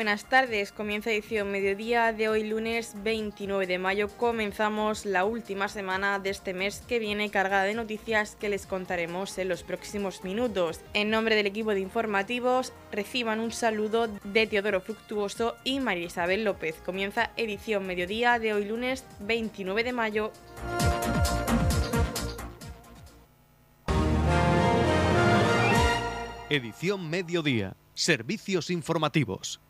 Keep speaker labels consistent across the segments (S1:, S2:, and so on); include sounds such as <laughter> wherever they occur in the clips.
S1: buenas tardes. Comienza edición mediodía de hoy lunes 29 de mayo. Comenzamos la última semana de este mes que viene cargada de noticias que les contaremos en los próximos minutos. En nombre del equipo de informativos, reciban un saludo de Teodoro Fructuoso y María Isabel López. Comienza edición mediodía de hoy lunes 29 de mayo.
S2: Edición Mediodía. Servicios informativos.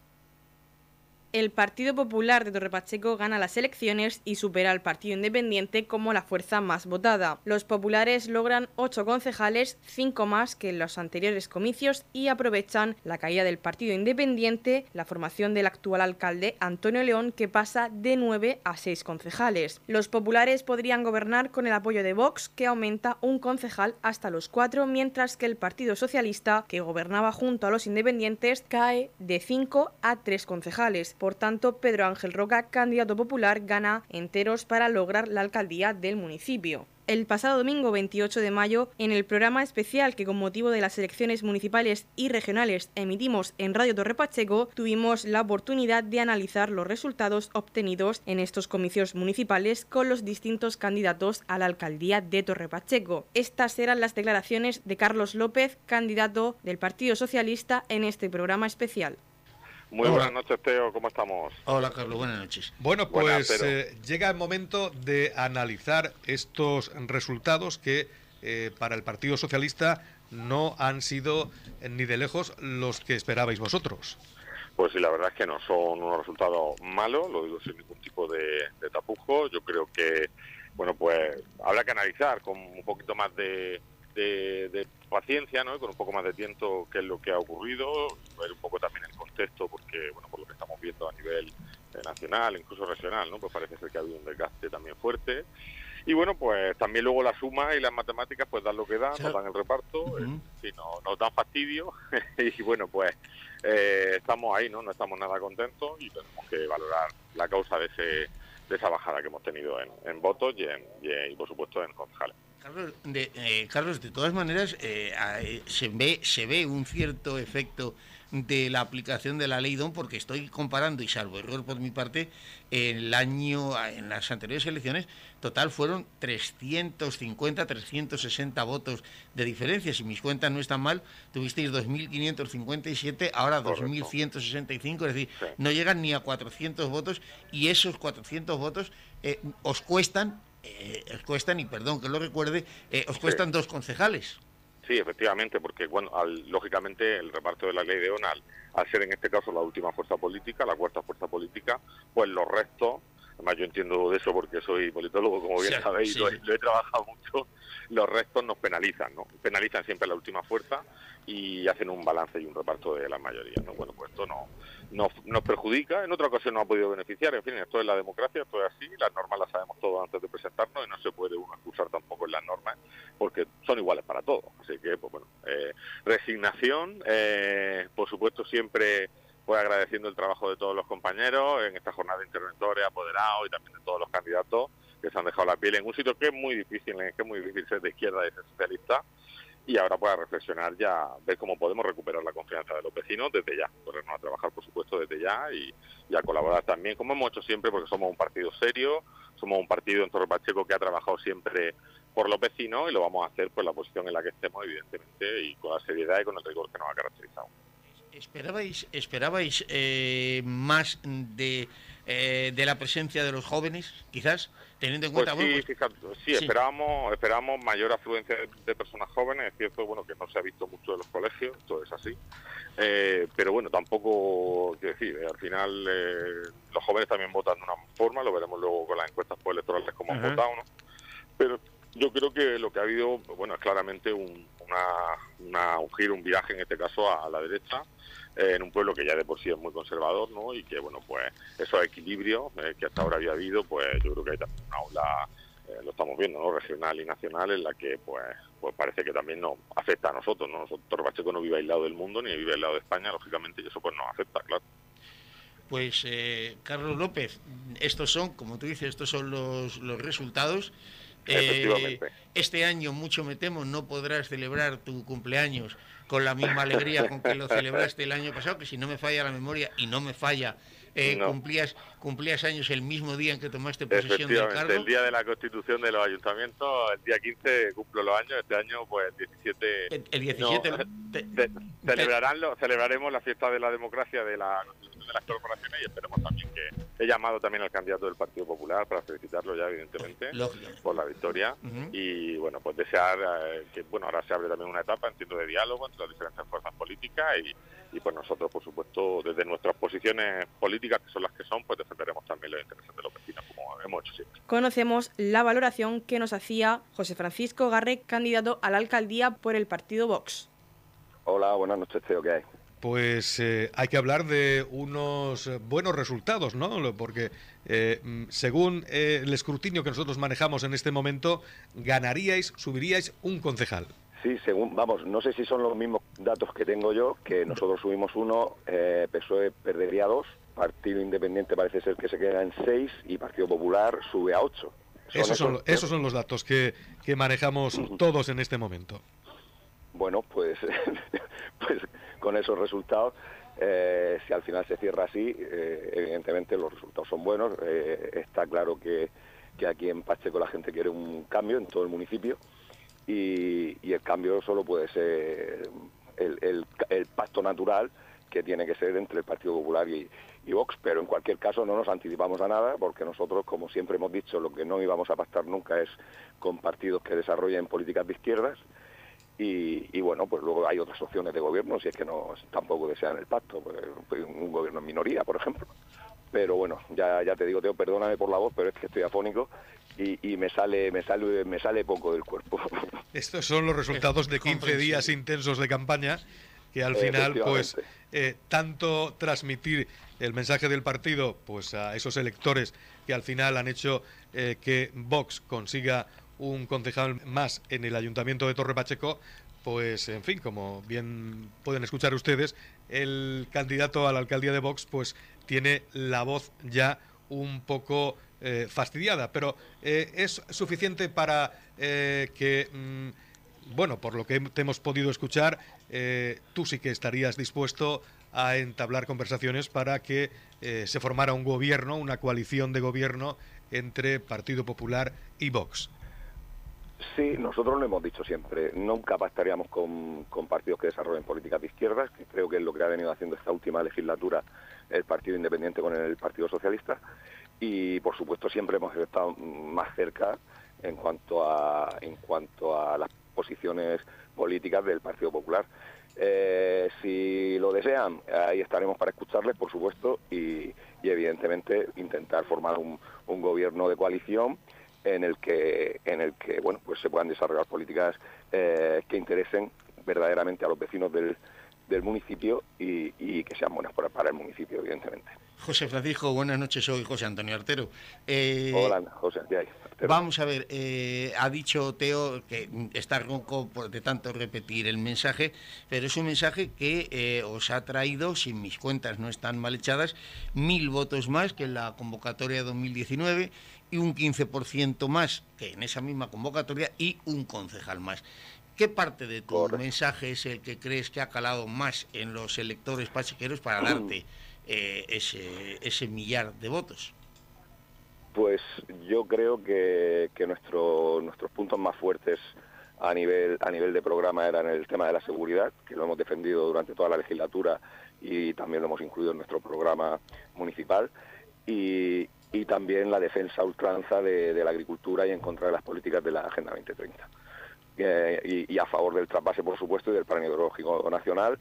S1: El Partido Popular de Torre Pacheco gana las elecciones y supera al Partido Independiente como la fuerza más votada. Los populares logran ocho concejales, cinco más que en los anteriores comicios y aprovechan la caída del Partido Independiente, la formación del actual alcalde Antonio León que pasa de nueve a seis concejales. Los populares podrían gobernar con el apoyo de Vox que aumenta un concejal hasta los cuatro, mientras que el Partido Socialista, que gobernaba junto a los independientes, cae de cinco a tres concejales. Por tanto, Pedro Ángel Roca, candidato popular, gana enteros para lograr la alcaldía del municipio el pasado domingo 28 de mayo en el programa especial que con motivo de las elecciones municipales y regionales emitimos en Radio Torre Pacheco, tuvimos la oportunidad de analizar los resultados obtenidos en estos comicios municipales con los distintos candidatos a la alcaldía de Torre Pacheco. Estas eran las declaraciones de Carlos López, candidato del Partido Socialista en este programa especial.
S3: Muy buenas noches, Teo, ¿cómo estamos?
S4: Hola, Carlos, buenas noches.
S5: Bueno, pues eh, llega el momento de analizar estos resultados que eh, para el Partido Socialista no han sido eh, ni de lejos los que esperabais vosotros.
S3: Pues sí, la verdad es que no son unos resultados malos, lo digo sin ningún tipo de, tapujo. Yo creo que, bueno, pues habrá que analizar con un poquito más de, de, paciencia, ¿no? Y con un poco más de tiempo qué es lo que ha ocurrido, ver un poco también el contexto, porque, bueno, por lo que estamos viendo a nivel eh, nacional, incluso regional, ¿no? Pues parece ser que ha habido un desgaste también fuerte. Y bueno, pues también luego la suma y las matemáticas pues dan lo que dan, nos dan el reparto, y no, nos dan fastidio <laughs> y bueno, pues eh, estamos ahí, ¿no? No estamos nada contentos y tenemos que valorar la causa de, ese, de esa bajada que hemos tenido en, votos y, en, y, por supuesto en concejales.
S4: Carlos, de, eh, Carlos, de todas maneras, eh, se, ve, se ve un cierto efecto de la aplicación de la ley DON porque estoy comparando, y salvo error por mi parte, el año, en las anteriores elecciones, total fueron 350, 360 votos de diferencia. Si mis cuentas no están mal, tuvisteis 2.557, ahora 2.165, es decir, no llegan ni a 400 votos y esos 400 votos eh, os cuestan eh, os cuestan, y perdón que lo recuerde, eh, os cuestan dos concejales.
S3: Sí, efectivamente, porque bueno, lógicamente el reparto de la ley de ONAL, al ser en este caso la última fuerza política, la cuarta fuerza política, pues los restos, además yo entiendo de eso porque soy politólogo, como bien sabéis, lo, he trabajado mucho, los restos nos penalizan, ¿no? Penalizan siempre la última fuerza y hacen un balance y un reparto de la mayoría, ¿no? Bueno, pues esto no, nos, nos perjudica, en otra ocasión no ha podido beneficiar, en fin, esto es la democracia, esto es así, las normas las sabemos todos antes de presentarnos y no se puede uno excusar tampoco en las normas porque son iguales para todos, así que, pues bueno, eh, resignación, eh, por supuesto siempre pues agradeciendo el trabajo de todos los compañeros en esta jornada de interventores, apoderados y también de todos los candidatos que se han dejado la piel en un sitio que es muy difícil, que es muy difícil ser de izquierda y ser socialista, y ahora para reflexionar ya, ver cómo podemos recuperar la confianza de los vecinos desde ya, ponernos a trabajar por supuesto desde ya y, a colaborar también, como hemos hecho siempre, porque somos un partido serio, somos un partido en Torre Pacheco que ha trabajado siempre por los vecinos y lo vamos a hacer por la posición en la que estemos, evidentemente, y con la seriedad y con el rigor que nos ha caracterizado.
S4: ¿Esperabais, esperabais eh, más de, eh, de la presencia de los jóvenes, quizás? Teniendo en cuenta,
S3: pues sí, pues sí, esperábamos, esperábamos mayor afluencia de, personas jóvenes. Es cierto, bueno, que no se ha visto mucho en los colegios, todo es así. Eh, pero bueno, tampoco, quiero decir, eh, al final eh, los jóvenes también votan de una forma, lo veremos luego con las encuestas electorales cómo han votado, ¿no? Pero yo creo que lo que ha habido, bueno, es claramente un, una, un giro, un viaje en este caso a la derecha eh, en un pueblo que ya de por sí es muy conservador, ¿no? Y que, bueno, pues esos equilibrios eh, que hasta ahora había habido, pues yo creo que hay también una aula, eh, lo estamos viendo, ¿no? Regional y nacional, en la que, pues, pues parece que también nos afecta a nosotros, ¿no? Nosotros, Pacheco no vive aislado del mundo ni vive aislado de España, lógicamente, y eso pues nos afecta, claro.
S4: Pues, Carlos López, estos son, como tú dices, estos son los, los resultados
S3: Efectivamente.
S4: este año, mucho me temo, no podrás celebrar tu cumpleaños con la misma alegría con que lo celebraste el año pasado, que si no me falla la memoria y no me falla eh, cumplías, cumplías años el mismo día en que tomaste posesión del cargo.
S3: el día de la constitución de los ayuntamientos, el día 15 cumplo los años, este año pues el 17...
S4: El, 17...
S3: celebrarán celebraremos la fiesta de la democracia de la de las corporaciones y esperemos también que he llamado también al candidato del Partido Popular para felicitarlo ya evidentemente por la victoria y bueno pues desear eh, que bueno ahora se abre también una etapa entiendo de diálogo entre las diferentes fuerzas políticas y, y pues nosotros por supuesto desde nuestras posiciones políticas que son las que son pues defenderemos también los intereses de los vecinos como hemos hecho siempre.
S1: Conocemos la valoración que nos hacía José Francisco Garre, candidato a la alcaldía por el partido Vox.
S6: Hola, buenas noches, Teo, ¿qué hay?
S5: pues eh, hay que hablar de unos eh, buenos resultados, ¿no? Porque eh, mm, según el escrutinio que nosotros manejamos en este momento, ganaríais, subiríais un concejal.
S6: Sí, según, vamos, no sé si son los mismos datos que tengo yo, que nosotros subimos uno, PSOE perdería dos, Partido Independiente parece ser que se queda en seis y Partido Popular sube a ocho.
S5: esos, son, esos son los datos que, que manejamos todos en este momento.
S6: Bueno, pues, <laughs> pues con esos resultados, eh, si al final se cierra así, eh, evidentemente los resultados son buenos. Eh, está claro que, aquí en Pacheco la gente quiere un cambio en todo el municipio y, el cambio solo puede ser el, pacto natural que tiene que ser entre el Partido Popular y, y, Vox, pero en cualquier caso no nos anticipamos a nada porque nosotros, como siempre hemos dicho, lo que no íbamos a pactar nunca es con partidos que desarrollen políticas de izquierdas y, bueno, pues luego hay otras opciones de gobierno, si es que no tampoco desean el pacto, pues, un gobierno en minoría, por ejemplo. Pero bueno, ya, ya te digo, Teo, perdóname por la voz, pero es que estoy afónico y, me sale me sale me sale poco del cuerpo.
S5: Estos son los resultados de 15 días intensos de campaña que al final pues eh, tanto transmitir el mensaje del partido pues a esos electores que al final han hecho eh, que Vox consiga un concejal más en el Ayuntamiento de Torre Pacheco, pues en fin, como bien pueden escuchar ustedes, el candidato a la alcaldía de Vox pues tiene la voz ya un poco eh, fastidiada, pero eh, es suficiente para eh, que, mm, bueno, por lo que te hemos podido escuchar, tú sí que estarías dispuesto a entablar conversaciones para que se formara un gobierno, una coalición de gobierno entre Partido Popular y Vox.
S6: Sí, nosotros lo hemos dicho siempre. Nunca pactaríamos con, partidos que desarrollen políticas de izquierdas, que creo que es lo que ha venido haciendo esta última legislatura el Partido Independiente con el Partido Socialista. Y, por supuesto, siempre hemos estado más cerca en cuanto a, en cuanto a las posiciones políticas del Partido Popular. Eh, si lo desean, ahí estaremos para escucharles, por supuesto, y, evidentemente intentar formar un gobierno de coalición en el que en el que bueno pues se puedan desarrollar políticas eh, que interesen verdaderamente a los vecinos del, municipio y, que sean buenas para, el municipio evidentemente
S4: José Francisco buenas noches soy José Antonio Artero.
S6: Eh, hola José
S4: vamos a ver eh, ha dicho Teo que está ronco de tanto repetir el mensaje pero es un mensaje que os ha traído si mis cuentas no están mal echadas mil votos más que en la convocatoria 2019 y un 15% más que en esa misma convocatoria y un concejal más. ¿Qué parte de tu mensaje es el que crees que ha calado más en los electores pachequeros para darte <clears throat> eh, ese, ese millar de votos?
S6: Pues yo creo que, que nuestro, nuestros puntos más fuertes a nivel, a nivel de programa eran el tema de la seguridad, que lo hemos defendido durante toda la legislatura y también lo hemos incluido en nuestro programa municipal. Y, y también la defensa ultranza de, la agricultura y en contra de las políticas de la Agenda 2030. Eh, y, a favor del trasvase, por supuesto, y del plan hidrológico nacional,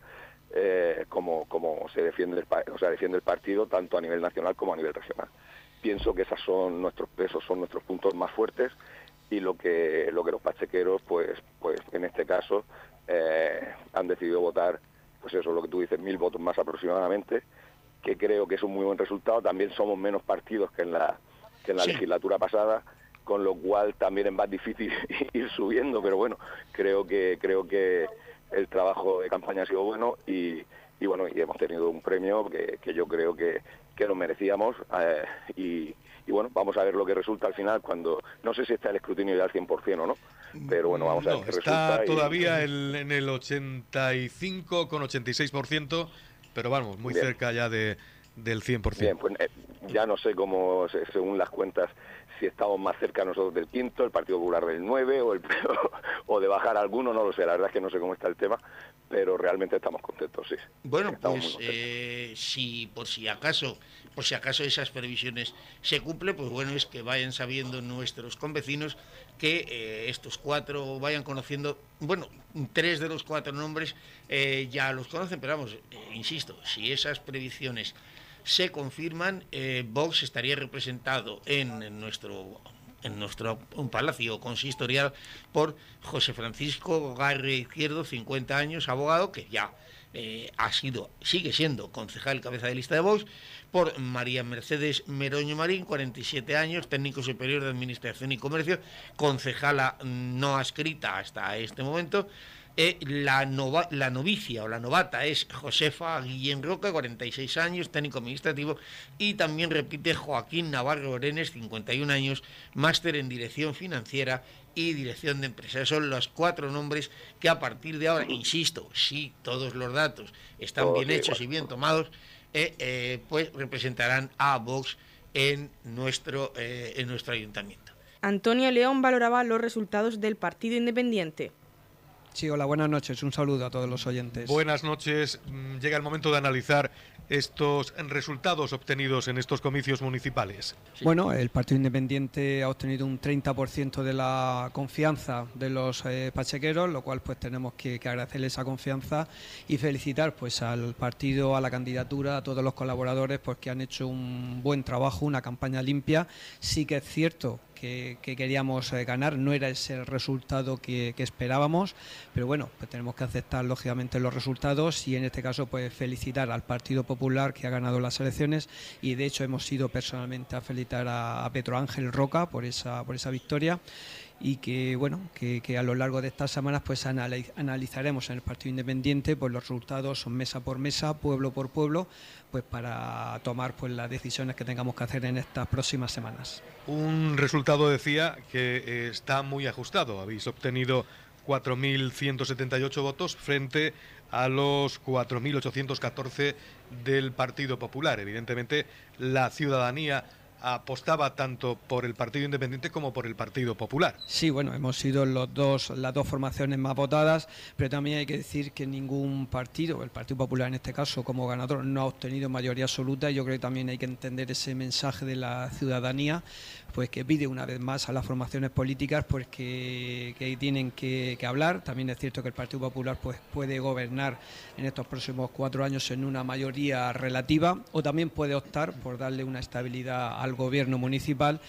S6: eh, como, como se defiende el, o sea, defiende el partido tanto a nivel nacional como a nivel regional. Pienso que esas son nuestros, esos son nuestros puntos más fuertes y lo que, lo que los pachequeros, pues, pues en este caso, eh, han decidido votar, pues eso, lo que tú dices, mil votos más aproximadamente, que creo que es un muy buen resultado. También somos menos partidos que en la, que en la legislatura pasada, con lo cual también es más difícil <laughs> ir subiendo, pero bueno, creo que, creo que el trabajo de campaña ha sido bueno y, y bueno, y hemos tenido un premio que, que yo creo que, que nos merecíamos eh, y, bueno, vamos a ver lo que resulta al final cuando, no sé si está el escrutinio ya al 100% o no, pero bueno, vamos a ver qué
S5: está
S6: resulta. y-
S5: todavía el- en el 85 con 86%, pero vamos, muy
S6: Bien.
S5: cerca ya de, del 100%.
S6: Bien, pues eh, ya no sé cómo, se- según las cuentas, si estamos más cerca nosotros del quinto, el Partido Popular del 9 o, el, <laughs> o de bajar alguno, no lo sé, la verdad es que no sé cómo está el tema, pero realmente estamos contentos, sí.
S4: Bueno,
S6: Estamos
S4: pues eh, si por si acaso, por si acaso esas previsiones se cumplen, pues bueno es que vayan sabiendo nuestros convecinos que eh, estos cuatro vayan conociendo, bueno, tres de los cuatro nombres eh, ya los conocen, pero vamos, insisto, si esas previsiones se confirman, eh, Vox estaría representado en, nuestro en nuestro palacio consistorial por José Francisco Garre Izquierdo, 50 años, abogado, que ya eh, ha sido, sigue siendo concejal cabeza de lista de Vox, por María Mercedes Meroño Marín, 47 años, técnico superior de Administración y Comercio, concejala no adscrita hasta este momento. Eh, la, nova- la novicia o la novata es Josefa Guillén Roca, 46 años, técnico administrativo, y también repite Joaquín Navarro Orenes, 51 años, máster en dirección financiera y dirección de empresas. Son los cuatro nombres que a partir de ahora, insisto, si todos los datos están bien hechos
S6: igual.
S4: y bien tomados, eh, eh, pues representarán a Vox en nuestro, eh, en nuestro ayuntamiento.
S1: Antonio León valoraba los resultados del Partido Independiente.
S7: Sí, hola, buenas noches. Un saludo a todos los oyentes.
S5: Buenas noches. Mm, Llega el momento de analizar estos resultados obtenidos en estos comicios municipales.
S7: Bueno, el Partido Independiente ha obtenido un 30% de la confianza de los eh, pachequeros, lo cual pues tenemos que, que agradecerle esa confianza y felicitar pues al partido, a la candidatura, a todos los colaboradores pues que han hecho un buen trabajo, una campaña limpia. Sí que es cierto que, que queríamos eh, ganar, no era ese el resultado que, esperábamos, pero bueno, pues tenemos que aceptar lógicamente los resultados y en este caso pues felicitar al Partido Popular que ha ganado las elecciones. Y de hecho hemos ido personalmente a felicitar a, a Pedro Ángel Roca por esa, por esa victoria y que bueno que, que a lo largo de estas semanas pues anali- analizaremos en el Partido Independiente pues los resultados mesa por mesa, pueblo por pueblo, pues para tomar pues las decisiones que tengamos que hacer en estas próximas semanas.
S5: Un resultado decía que eh, está muy ajustado. Habéis obtenido 4.178 votos frente a los 4.814 del Partido Popular. Evidentemente, la ciudadanía apostaba tanto por el Partido Independiente como por el Partido Popular.
S7: Sí, bueno, hemos sido los dos, las dos formaciones más votadas, pero también hay que decir que ningún partido, el Partido Popular en este caso como ganador, no ha obtenido mayoría absoluta. Yo creo que también hay que entender ese mensaje de la ciudadanía, pues que pide una vez más a las formaciones políticas pues que, que tienen que, hablar. También es cierto que el Partido Popular pues puede gobernar en estos próximos cuatro años en una mayoría relativa o también puede optar por darle una estabilidad al gobierno municipal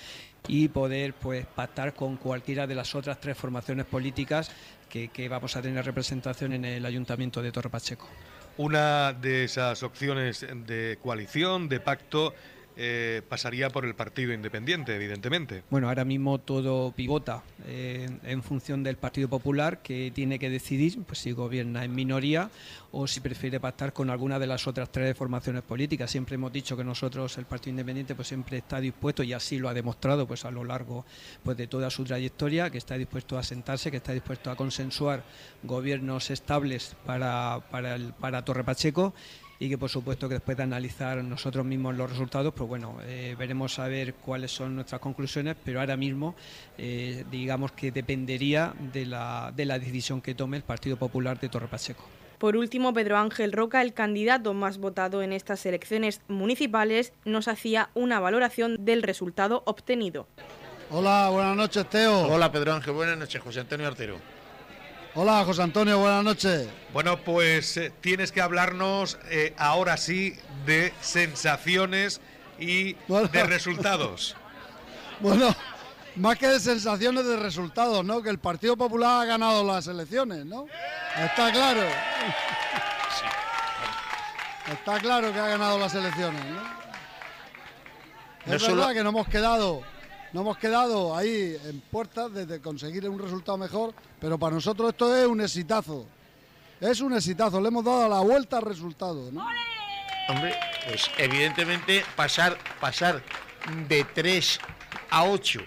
S7: y poder pues pactar con cualquiera de las otras tres formaciones políticas que vamos a tener representación en el Ayuntamiento de Torre Pacheco.
S5: Una de esas opciones de coalición, de pacto, eh, pasaría por el Partido Independiente, evidentemente.
S7: Bueno, ahora mismo todo pivota eh, en función del Partido Popular que tiene que decidir pues, si gobierna en minoría o si prefiere pactar con alguna de las otras tres formaciones políticas. Siempre hemos dicho que nosotros, el Partido Independiente, pues siempre está dispuesto y así lo ha demostrado pues a lo largo pues de toda su trayectoria, que está dispuesto a sentarse, que está dispuesto a consensuar gobiernos estables para, para, Torre Pacheco y que por supuesto que después de analizar nosotros mismos los resultados, pues bueno, eh, veremos a ver cuáles son nuestras conclusiones, pero ahora mismo eh, digamos que dependería de la, de la decisión que tome el Partido Popular de Torre Pacheco.
S1: Por último, Pedro Ángel Roca, el candidato más votado en estas elecciones municipales, nos hacía una valoración del resultado obtenido.
S8: Hola, buenas noches, Teo.
S4: Hola Pedro Ángel, buenas noches, José Antonio Artero.
S8: Hola, José Antonio, buenas noches.
S5: Bueno, pues eh, tienes que hablarnos eh, ahora sí de sensaciones y
S8: Bueno.
S5: de resultados. <laughs>
S8: Bueno, más que de sensaciones de resultados, ¿no? Que el Partido Popular ha ganado las elecciones, ¿no? Está claro. Está claro que ha ganado las elecciones, ¿no?
S4: No
S8: Es
S4: solo-
S8: verdad que no hemos quedado, no hemos quedado ahí en puertas de, conseguir un resultado mejor, pero para nosotros esto es un exitazo. Es un exitazo, le hemos dado la vuelta al resultado, ¿no?
S4: Hombre, pues evidentemente pasar, pasar de 3 a 8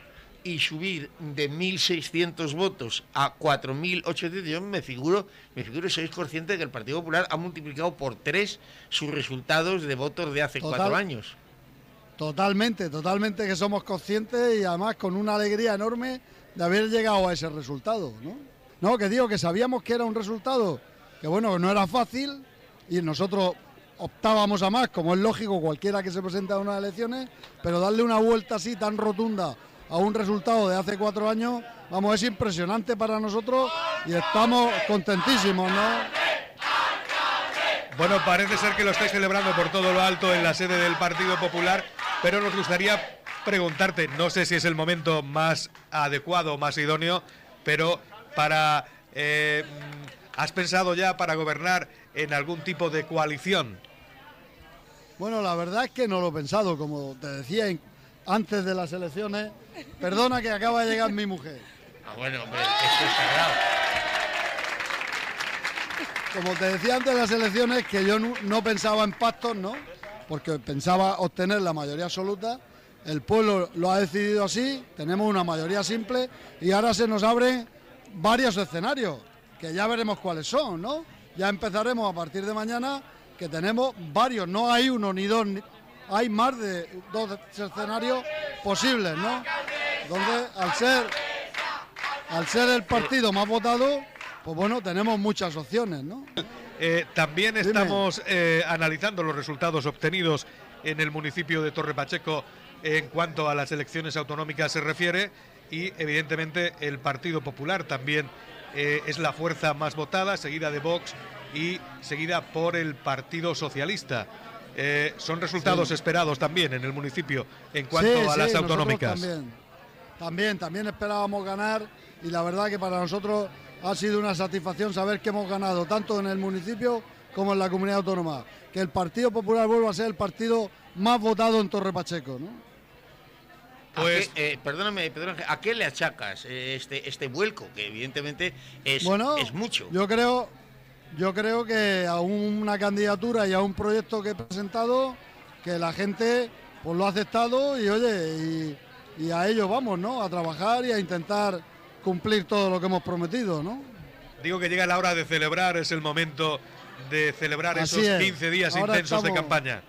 S4: y subir de 1.600 votos a 4.800, yo me figuro, me figuro, sois conscientes de que el Partido Popular ha multiplicado por tres sus resultados de votos de hace cuatro años.
S8: Totalmente, totalmente que somos conscientes y además con una alegría enorme de haber llegado a ese resultado, ¿no? No, que digo que sabíamos que era un resultado que bueno, no era fácil y nosotros optábamos a más, como es lógico cualquiera que se presenta a unas elecciones, pero darle una vuelta así tan rotunda a un resultado de hace cuatro años, vamos, es impresionante para nosotros y estamos contentísimos, ¿no?
S5: Bueno, parece ser que lo estáis celebrando por todo lo alto en la sede del Partido Popular, pero nos gustaría preguntarte, no sé si es el momento más adecuado, más idóneo, pero para... Eh, ¿Has pensado ya para gobernar en algún tipo de coalición?
S8: Bueno, la verdad es que no lo he pensado, como te decía antes de las elecciones. Perdona que acaba de llegar mi mujer.
S4: Ah, bueno, hombre, esto es sagrado.
S8: Como te decía antes de las elecciones, que yo no, pensaba en pactos, ¿no? Porque pensaba obtener la mayoría absoluta. El pueblo lo ha decidido así, tenemos una mayoría simple y ahora se nos abren varios escenarios, que ya veremos cuáles son, ¿no? Ya empezaremos a partir de mañana, que tenemos varios, no hay uno ni dos, hay más de dos escenarios posibles, ¿no? Donde al ser, al ser el partido más votado, pues bueno, tenemos muchas opciones, ¿no?
S5: Eh, también estamos eh, analizando los resultados obtenidos en el municipio de Torre Pacheco en cuanto a las elecciones autonómicas se refiere y evidentemente el Partido Popular también eh, es la fuerza más votada, seguida de Vox y seguida por el Partido Socialista. Eh, son resultados esperados también en el municipio en cuanto a las autonómicas.
S8: También, también, también esperábamos ganar y la verdad que para nosotros ha sido una satisfacción saber que hemos ganado tanto en el municipio como en la comunidad autónoma. Que el Partido Popular vuelva a ser el partido más votado en Torre Pacheco, ¿no?
S4: Pues, eh, perdóname, perdóname, ¿a qué le achacas eh, este, este vuelco? Que evidentemente es, es mucho.
S8: Yo creo, yo creo que a una candidatura y a un proyecto que he presentado, que la gente pues lo ha aceptado y oye, y, a ello vamos, ¿no? A trabajar y a intentar cumplir todo lo que hemos prometido, ¿no?
S5: Digo que llega la hora de celebrar, es el momento de celebrar esos 15 días intensos de campaña.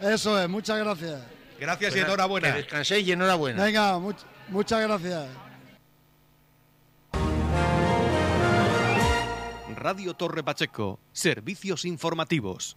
S8: Eso es, muchas gracias.
S5: Gracias y enhorabuena.
S4: Que descanséis y enhorabuena.
S8: Venga, muchas gracias.
S2: Radio Torre Pacheco, servicios informativos.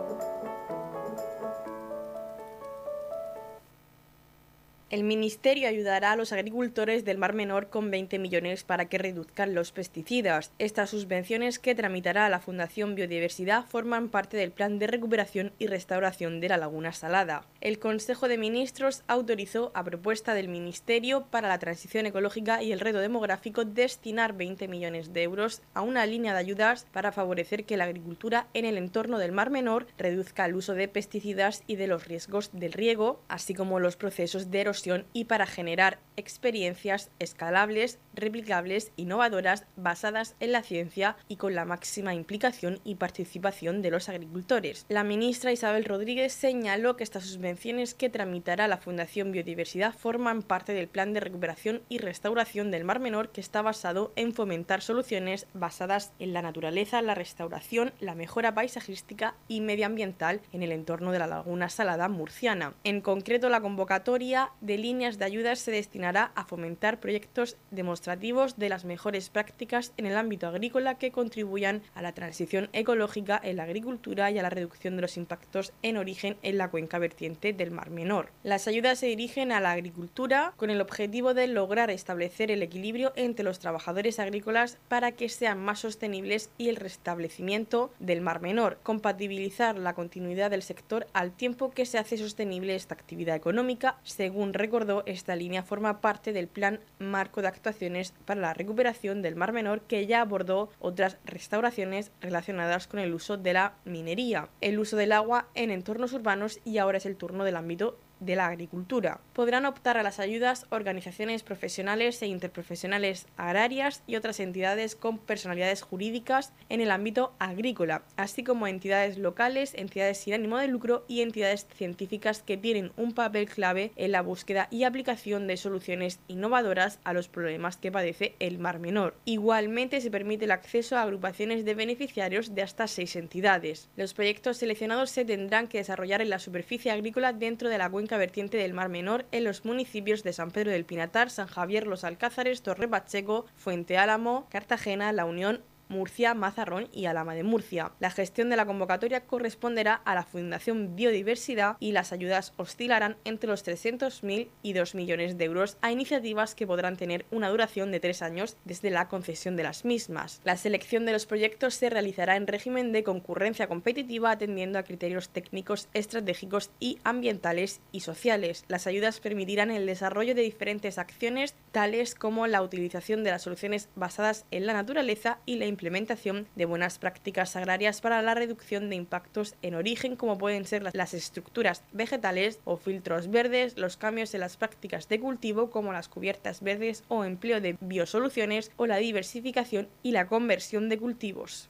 S1: El Ministerio ayudará a los agricultores del Mar Menor con 20 millones para que reduzcan los pesticidas. Estas subvenciones que tramitará la Fundación Biodiversidad forman parte del Plan de Recuperación y Restauración de la Laguna Salada. El Consejo de Ministros autorizó, a propuesta del Ministerio para la Transición Ecológica y el Reto Demográfico, destinar 20 millones de euros a una línea de ayudas para favorecer que la agricultura en el entorno del Mar Menor reduzca el uso de pesticidas y de los riesgos del riego, así como los procesos de erosión y para generar experiencias escalables, replicables, innovadoras, basadas en la ciencia y con la máxima implicación y participación de los agricultores. La ministra Isabel Rodríguez señaló que estas subvenciones que tramitará la Fundación Biodiversidad forman parte del plan de recuperación y restauración del Mar Menor que está basado en fomentar soluciones basadas en la naturaleza, la restauración, la mejora paisajística y medioambiental en el entorno de la laguna salada murciana. En concreto, la convocatoria de líneas de ayudas se destinará a fomentar proyectos demostrativos de las mejores prácticas en el ámbito agrícola que contribuyan a la transición ecológica en la agricultura y a la reducción de los impactos en origen en la cuenca vertiente del Mar Menor. Las ayudas se dirigen a la agricultura con el objetivo de lograr establecer el equilibrio entre los trabajadores agrícolas para que sean más sostenibles y el restablecimiento del Mar Menor, compatibilizar la continuidad del sector al tiempo que se hace sostenible esta actividad económica, según recordó esta línea forma parte del Plan Marco de Actuaciones para la Recuperación del Mar Menor que ya abordó otras restauraciones relacionadas con el uso de la minería, el uso del agua en entornos urbanos y ahora es el turno del ámbito de la agricultura. Podrán optar a las ayudas organizaciones profesionales e interprofesionales agrarias y otras entidades con personalidades jurídicas en el ámbito agrícola, así como entidades locales, entidades sin ánimo de lucro y entidades científicas que tienen un papel clave en la búsqueda y aplicación de soluciones innovadoras a los problemas que padece el Mar Menor. Igualmente se permite el acceso a agrupaciones de beneficiarios de hasta seis entidades. Los proyectos seleccionados se tendrán que desarrollar en la superficie agrícola dentro de la cuenca vertiente del Mar Menor en los municipios de San Pedro del Pinatar, San Javier, Los Alcázares, Torre Pacheco, Fuente Álamo, Cartagena, La Unión Murcia, Mazarrón y Alama de Murcia. La gestión de la convocatoria corresponderá a la Fundación Biodiversidad y las ayudas oscilarán entre los 300.000 y 2 millones de euros a iniciativas que podrán tener una duración de tres años desde la concesión de las mismas. La selección de los proyectos se realizará en régimen de concurrencia competitiva atendiendo a criterios técnicos, estratégicos y ambientales y sociales. Las ayudas permitirán el desarrollo de diferentes acciones tales como la utilización de las soluciones basadas en la naturaleza y la implementación de buenas prácticas agrarias para la reducción de impactos en origen como pueden ser las estructuras vegetales o filtros verdes, los cambios en las prácticas de cultivo como las cubiertas verdes o empleo de biosoluciones o la diversificación y la conversión de cultivos.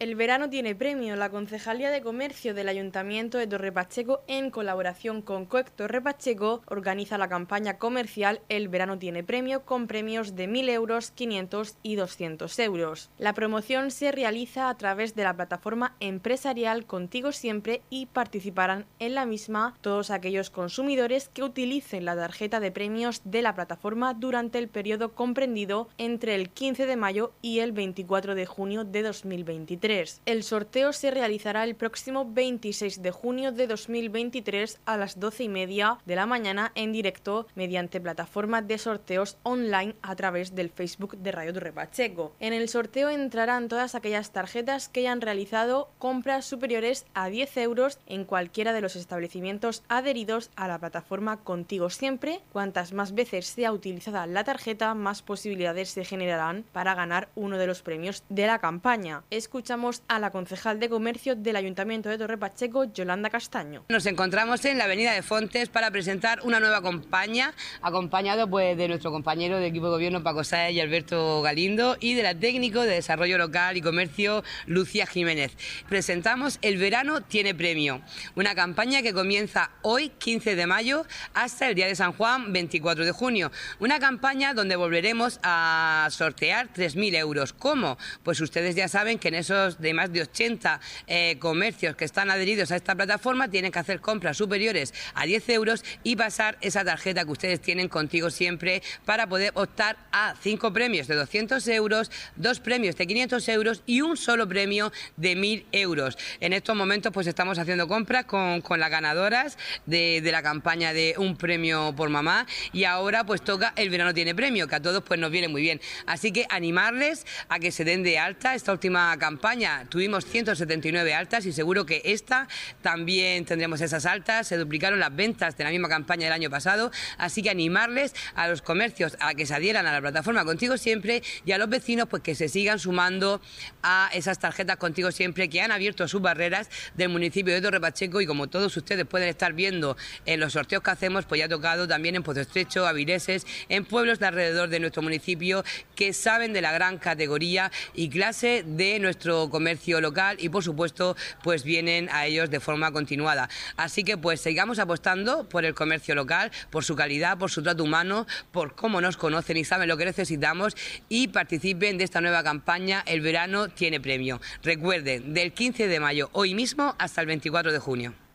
S1: El verano tiene premio. La Concejalía de Comercio del Ayuntamiento de Torre Pacheco, en colaboración con COEC Torre Pacheco, organiza la campaña comercial El verano tiene premio con premios de 1.000 euros, 500 y 200 euros. La promoción se realiza a través de la plataforma empresarial Contigo Siempre y participarán en la misma todos aquellos consumidores que utilicen la tarjeta de premios de la plataforma durante el periodo comprendido entre el 15 de mayo y el 24 de junio de 2023. El sorteo se realizará el próximo 26 de junio de 2023 a las 12 y media de la mañana en directo mediante plataforma de sorteos online a través del Facebook de Radio Torre Pacheco. En el sorteo entrarán todas aquellas tarjetas que hayan realizado compras superiores a 10 euros en cualquiera de los establecimientos adheridos a la plataforma Contigo Siempre. Cuantas más veces sea utilizada la tarjeta, más posibilidades se generarán para ganar uno de los premios de la campaña. Escuchamos a la concejal de comercio del Ayuntamiento de Torre Pacheco, Yolanda Castaño.
S9: Nos encontramos en la Avenida de Fontes para presentar una nueva campaña, acompañado pues, de nuestro compañero de equipo de gobierno Paco Sáez y Alberto Galindo y de la técnico de desarrollo local y comercio Lucía Jiménez. Presentamos El verano tiene premio, una campaña que comienza hoy 15 de mayo hasta el día de San Juan 24 de junio. Una campaña donde volveremos a sortear 3.000 euros. ¿Cómo? Pues ustedes ya saben que en esos de más de 80 eh, comercios que están adheridos a esta plataforma tienen que hacer compras superiores a 10 euros y pasar esa tarjeta que ustedes tienen contigo siempre para poder optar a cinco premios de 200 euros, dos premios de 500 euros y un solo premio de 1.000 euros. En estos momentos pues estamos haciendo compras con, con las ganadoras de, de, la campaña de un premio por mamá y ahora pues toca el verano tiene premio, que a todos pues nos viene muy bien. Así que animarles a que se den de alta esta última campaña tuvimos 179 altas y seguro que esta también tendremos esas altas. Se duplicaron las ventas de la misma campaña del año pasado, así que animarles a los comercios a que se adhieran a la plataforma Contigo Siempre y a los vecinos pues que se sigan sumando a esas tarjetas Contigo Siempre que han abierto sus barreras del municipio de Torre Pacheco. Y como todos ustedes pueden estar viendo en los sorteos que hacemos, pues ya ha tocado también en Pozo Estrecho, Avireses, en pueblos de alrededor de nuestro municipio que saben de la gran categoría y clase de nuestro comercio local y por supuesto pues vienen a ellos de forma continuada. Así que pues sigamos apostando por el comercio local, por su calidad, por su trato humano, por cómo nos conocen y saben lo que necesitamos y participen de esta nueva campaña El verano tiene premio. Recuerden, del 15 de mayo hoy mismo hasta el 24 de junio.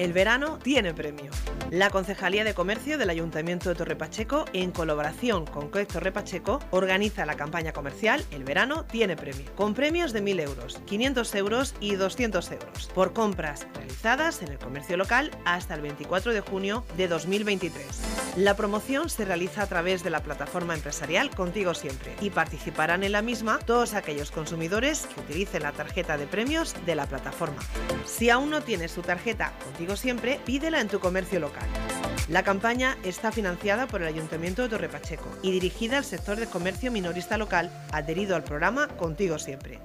S10: El verano tiene premio. La Concejalía de Comercio del Ayuntamiento de Torre Pacheco, en colaboración con COEC Torre Pacheco, organiza la campaña comercial El verano tiene premio, con premios de 1.000 euros, 500 euros y 200 euros, por compras realizadas en el comercio local hasta el 24 de junio de 2023. La promoción se realiza a través de la plataforma empresarial Contigo Siempre y participarán en la misma todos aquellos consumidores que utilicen la tarjeta de premios de la plataforma. Si aún no tienes tu tarjeta Contigo Siempre, pídela en tu comercio local. La campaña está financiada por el Ayuntamiento de Torre Pacheco y dirigida al sector de comercio minorista local adherido al programa Contigo Siempre.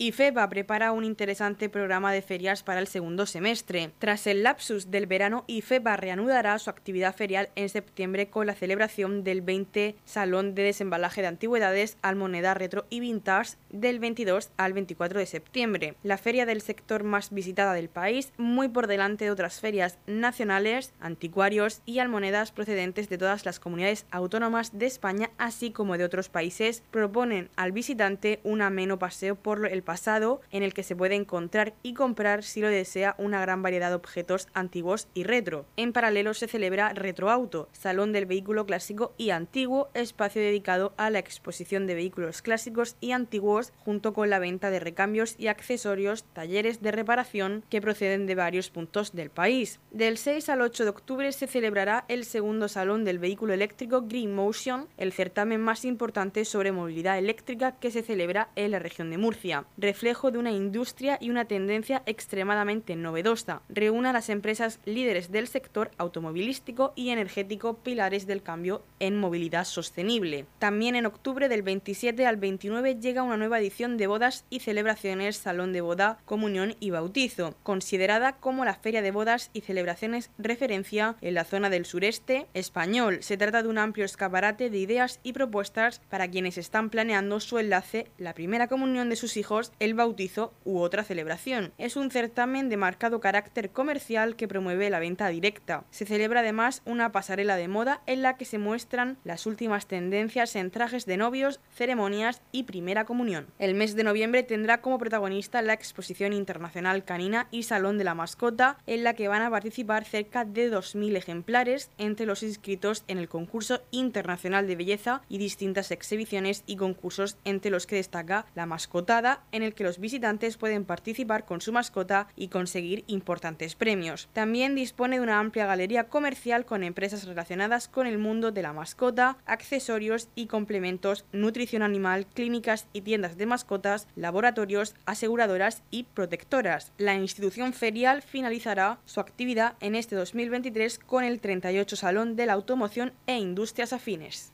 S1: IFEBA prepara un interesante programa de ferias para el segundo semestre. Tras el lapsus del verano, IFEBA reanudará su actividad ferial en septiembre con la celebración del 20 Salón de Desembalaje de Antigüedades, Almoneda Retro y Vintage del 22 al 24 de septiembre. La feria del sector más visitada del país, muy por delante de otras ferias nacionales, anticuarios y almonedas procedentes de todas las comunidades autónomas de España, así como de otros países, proponen al visitante un ameno paseo por el pasado en el que se puede encontrar y comprar si lo desea una gran variedad de objetos antiguos y retro. En paralelo se celebra Retroauto, Salón del Vehículo Clásico y Antiguo, espacio dedicado a la exposición de vehículos clásicos y antiguos junto con la venta de recambios y accesorios, talleres de reparación que proceden de varios puntos del país. Del 6 al 8 de octubre se celebrará el segundo Salón del Vehículo Eléctrico Green Motion, el certamen más importante sobre movilidad eléctrica que se celebra en la región de Murcia reflejo de una industria y una tendencia extremadamente novedosa. Reúne a las empresas líderes del sector automovilístico y energético pilares del cambio en movilidad sostenible. También en octubre del 27 al 29 llega una nueva edición de bodas y celebraciones Salón de Boda, Comunión y Bautizo, considerada como la feria de bodas y celebraciones referencia en la zona del sureste español. Se trata de un amplio escaparate de ideas y propuestas para quienes están planeando su enlace, la primera comunión de sus hijos el bautizo u otra celebración. Es un certamen de marcado carácter comercial que promueve la venta directa. Se celebra además una pasarela de moda en la que se muestran las últimas tendencias en trajes de novios, ceremonias y primera comunión. El mes de noviembre tendrá como protagonista la exposición internacional canina y Salón de la Mascota, en la que van a participar cerca de 2.000 ejemplares entre los inscritos en el concurso internacional de belleza y distintas exhibiciones y concursos entre los que destaca la mascotada el que los visitantes pueden participar con su mascota y conseguir importantes premios. También dispone de una amplia galería comercial con empresas relacionadas con el mundo de la mascota, accesorios y complementos, nutrición animal, clínicas y tiendas de mascotas, laboratorios, aseguradoras y protectoras. La institución ferial finalizará su actividad en este 2023 con el 38 Salón de la Automoción e Industrias Afines.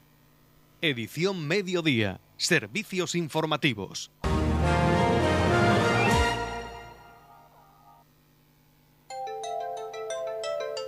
S2: Edición Mediodía. Servicios informativos.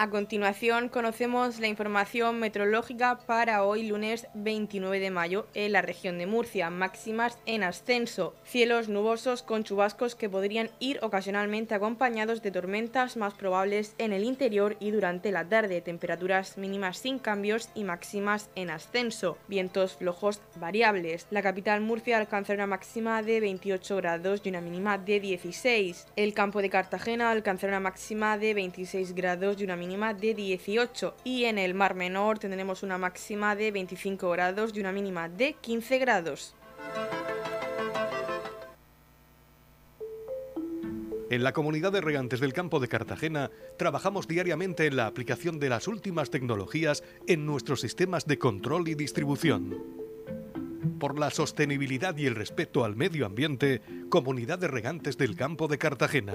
S1: A continuación conocemos la información meteorológica para hoy lunes 29 de mayo en la región de Murcia, máximas en ascenso, cielos nubosos con chubascos que podrían ir ocasionalmente acompañados de tormentas más probables en el interior y durante la tarde, temperaturas mínimas sin cambios y máximas en ascenso, vientos flojos variables. La capital Murcia alcanzará una máxima de 28 grados y una mínima de 16. El campo de Cartagena alcanzará una máxima de 26 grados y una mínima de 18 y en el Mar Menor tendremos una máxima de 25 grados y una mínima de 15 grados.
S2: En la comunidad de regantes del campo de Cartagena trabajamos diariamente en la aplicación de las últimas tecnologías en nuestros sistemas de control y distribución. Por la sostenibilidad y el respeto al medio ambiente, Comunidad de Regantes del Campo de Cartagena.